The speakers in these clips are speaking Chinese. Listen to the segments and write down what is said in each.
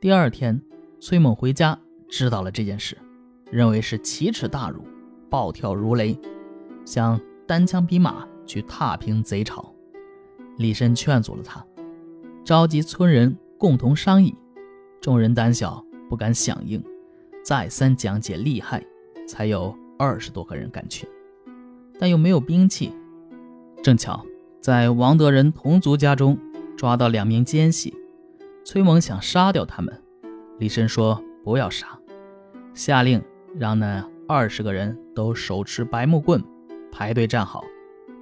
第二天，崔猛回家知道了这件事，认为是奇耻大辱，暴跳如雷，想单枪匹马去踏平贼巢。李绅劝阻了他，召集村人共同商议。众人胆小，不敢响应，再三讲解利害，才有二十多个人敢去，但又没有兵器。正巧在王德仁同族家中抓到两名奸细，崔猛想杀掉他们，李绅说不要杀，下令让那二十个人都手持白木棍，排队站好，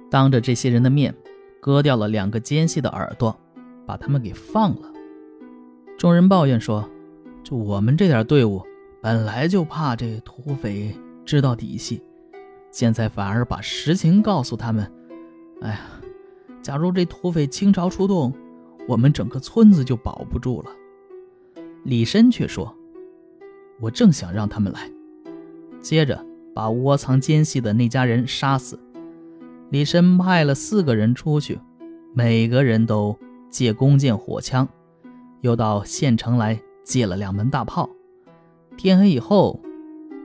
当着这些人的面割掉了两个奸细的耳朵，把他们给放了。众人抱怨说：“就我们这点队伍，本来就怕这土匪知道底细，现在反而把实情告诉他们。哎呀，假如这土匪倾巢出动，我们整个村子就保不住了。”李绅却说：“我正想让他们来。”接着把窝藏奸细的那家人杀死。李绅派了四个人出去，每个人都借弓箭、火枪。又到县城来借了两门大炮。天黑以后，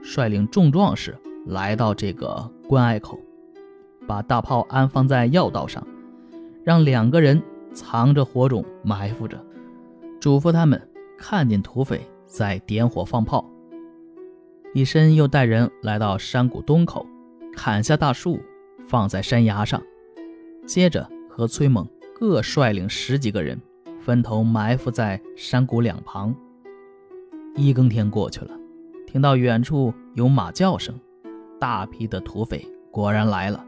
率领众壮士来到这个关隘口，把大炮安放在要道上，让两个人藏着火种埋伏着，嘱咐他们看见土匪再点火放炮。李深又带人来到山谷东口，砍下大树放在山崖上，接着和崔猛各率领十几个人。分头埋伏在山谷两旁。一更天过去了，听到远处有马叫声，大批的土匪果然来了，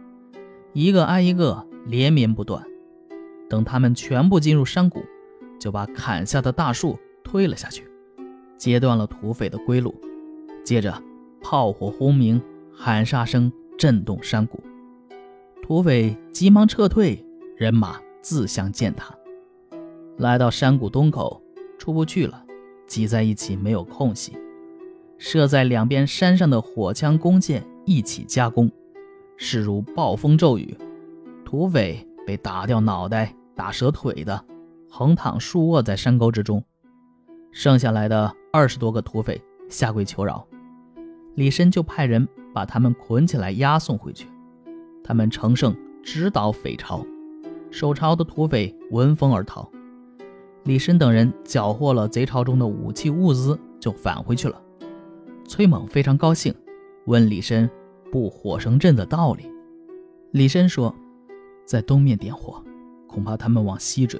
一个挨一个连绵不断。等他们全部进入山谷，就把砍下的大树推了下去，截断了土匪的归路。接着，炮火轰鸣，喊杀声震动山谷，土匪急忙撤退，人马自相践踏。来到山谷东口，出不去了，挤在一起没有空隙。设在两边山上的火枪、弓箭一起加工，势如暴风骤雨。土匪被打掉脑袋、打折腿的，横躺竖卧在山沟之中。剩下来的二十多个土匪下跪求饶，李绅就派人把他们捆起来押送回去。他们乘胜直捣匪巢，守巢的土匪闻风而逃。李绅等人缴获了贼巢中的武器物资，就返回去了。崔猛非常高兴，问李绅布火绳阵的道理。李绅说：“在东面点火，恐怕他们往西追；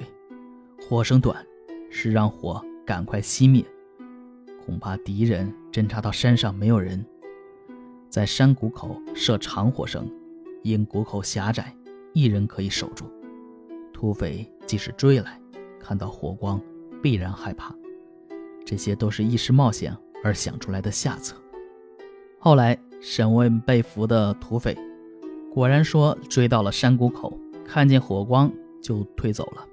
火绳短，是让火赶快熄灭。恐怕敌人侦察到山上没有人，在山谷口设长火绳，因谷口狭窄，一人可以守住。土匪即使追来。”看到火光，必然害怕。这些都是一时冒险而想出来的下策。后来审问被俘的土匪，果然说追到了山谷口，看见火光就退走了。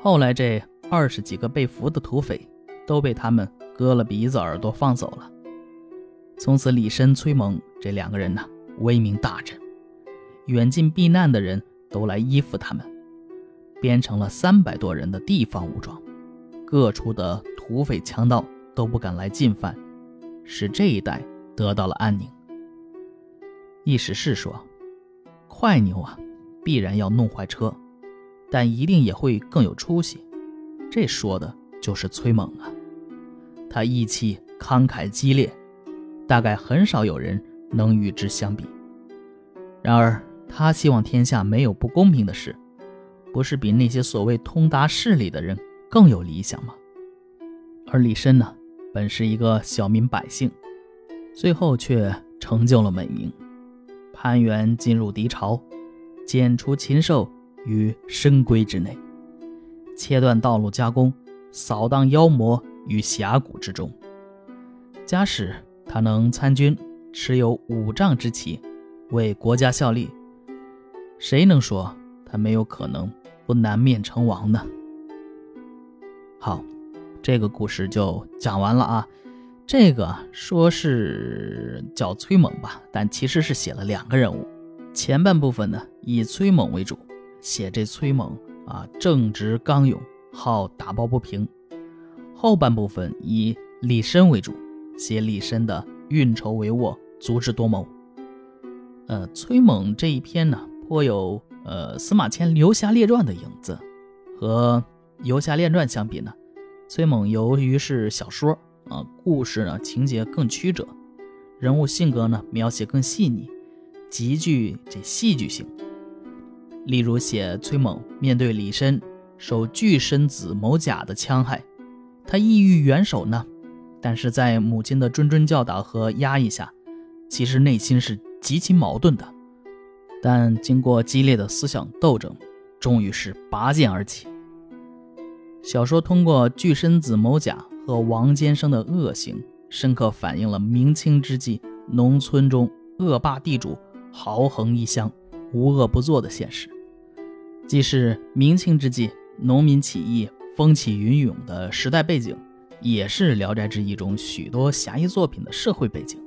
后来这二十几个被俘的土匪都被他们割了鼻子、耳朵放走了。从此，李深、崔猛这两个人呢，威名大振，远近避难的人都来依附他们。编成了三百多人的地方武装，各处的土匪强盗都不敢来进犯，使这一带得到了安宁。意思是说，快牛啊，必然要弄坏车，但一定也会更有出息。这说的就是崔猛啊，他义气慷慨激烈，大概很少有人能与之相比。然而，他希望天下没有不公平的事。不是比那些所谓通达事理的人更有理想吗？而李绅呢，本是一个小民百姓，最后却成就了美名，攀援进入敌巢，剪除禽兽于深闺之内，切断道路加工，扫荡妖魔于峡谷之中。假使他能参军，持有五丈之旗，为国家效力，谁能说他没有可能？不南面成王呢。好，这个故事就讲完了啊。这个说是叫崔猛吧，但其实是写了两个人物。前半部分呢以崔猛为主，写这崔猛啊正直刚勇，好打抱不平。后半部分以李绅为主，写李绅的运筹帷幄、足智多谋。呃，崔猛这一篇呢，颇有呃司马迁《游侠列传》的影子。和《游侠列传》相比呢，崔猛由于是小说啊，故事呢情节更曲折，人物性格呢描写更细腻，极具这戏剧性。例如写崔猛面对李绅受巨身子某甲的戕害，他意欲援手呢，但是在母亲的谆谆教导和压抑下，其实内心是极其矛盾的。但经过激烈的思想斗争，终于是拔剑而起。小说通过巨身子某甲和王坚生的恶行，深刻反映了明清之际农村中恶霸地主豪横一乡、无恶不作的现实。既是明清之际农民起义风起云涌的时代背景，也是《聊斋志异》中许多侠义作品的社会背景。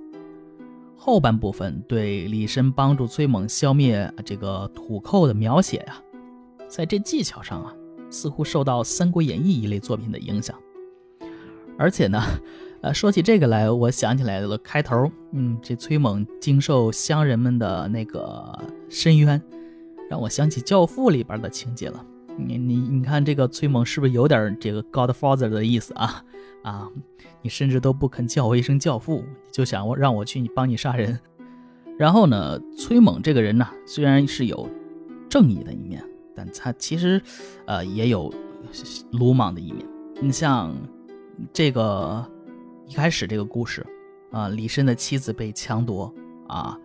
后半部分对李绅帮助崔猛消灭这个土寇的描写呀，在这技巧上啊，似乎受到《三国演义》一类作品的影响。而且呢，呃，说起这个来，我想起来了开头，嗯，这崔猛经受乡人们的那个深冤。让我想起《教父》里边的情节了。你你你看，这个崔猛是不是有点这个 Godfather 的意思啊？啊，你甚至都不肯叫我一声教父，就想我让我去你帮你杀人。然后呢，崔猛这个人呢，虽然是有正义的一面，但他其实呃也有鲁莽的一面。你像这个一开始这个故事啊，李绅的妻子被强夺啊。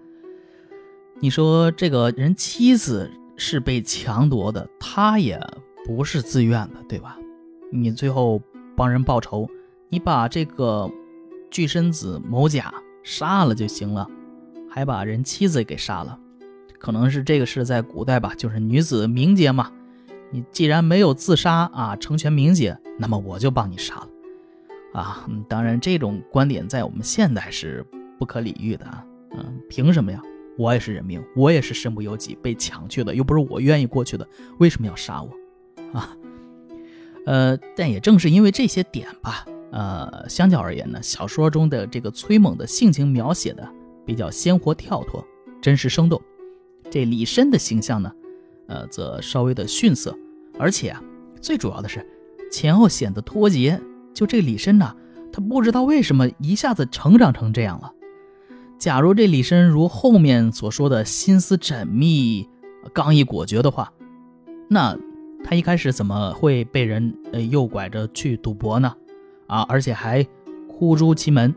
你说这个人妻子是被强夺的，他也不是自愿的，对吧？你最后帮人报仇，你把这个巨身子某甲杀了就行了，还把人妻子给杀了，可能是这个是在古代吧，就是女子名节嘛。你既然没有自杀啊，成全名节，那么我就帮你杀了啊。当然，这种观点在我们现代是不可理喻的啊。嗯，凭什么呀？我也是人命，我也是身不由己被抢去的，又不是我愿意过去的，为什么要杀我？啊，呃，但也正是因为这些点吧，呃，相较而言呢，小说中的这个崔猛的性情描写的比较鲜活跳脱、真实生动，这李绅的形象呢，呃，则稍微的逊色，而且啊，最主要的是前后显得脱节。就这李绅呢，他不知道为什么一下子成长成这样了。假如这李绅如后面所说的心思缜密、刚毅果决的话，那他一开始怎么会被人呃诱拐着去赌博呢？啊，而且还哭出其门，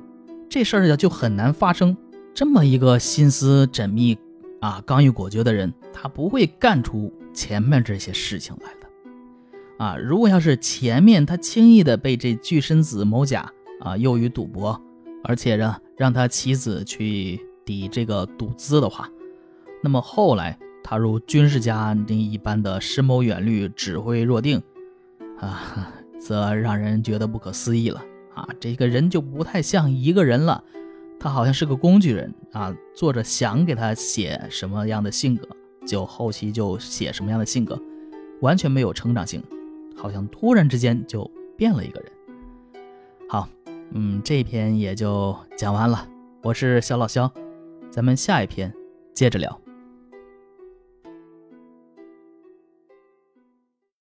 这事儿呀就很难发生。这么一个心思缜密、啊刚毅果决的人，他不会干出前面这些事情来的。啊，如果要是前面他轻易的被这巨身子某甲啊诱于赌博。而且呢，让他妻子去抵这个赌资的话，那么后来他如军事家那一般的深谋远虑、指挥若定，啊，则让人觉得不可思议了啊！这个人就不太像一个人了，他好像是个工具人啊！作者想给他写什么样的性格，就后期就写什么样的性格，完全没有成长性，好像突然之间就变了一个人。嗯，这篇也就讲完了。我是小老肖，咱们下一篇接着聊。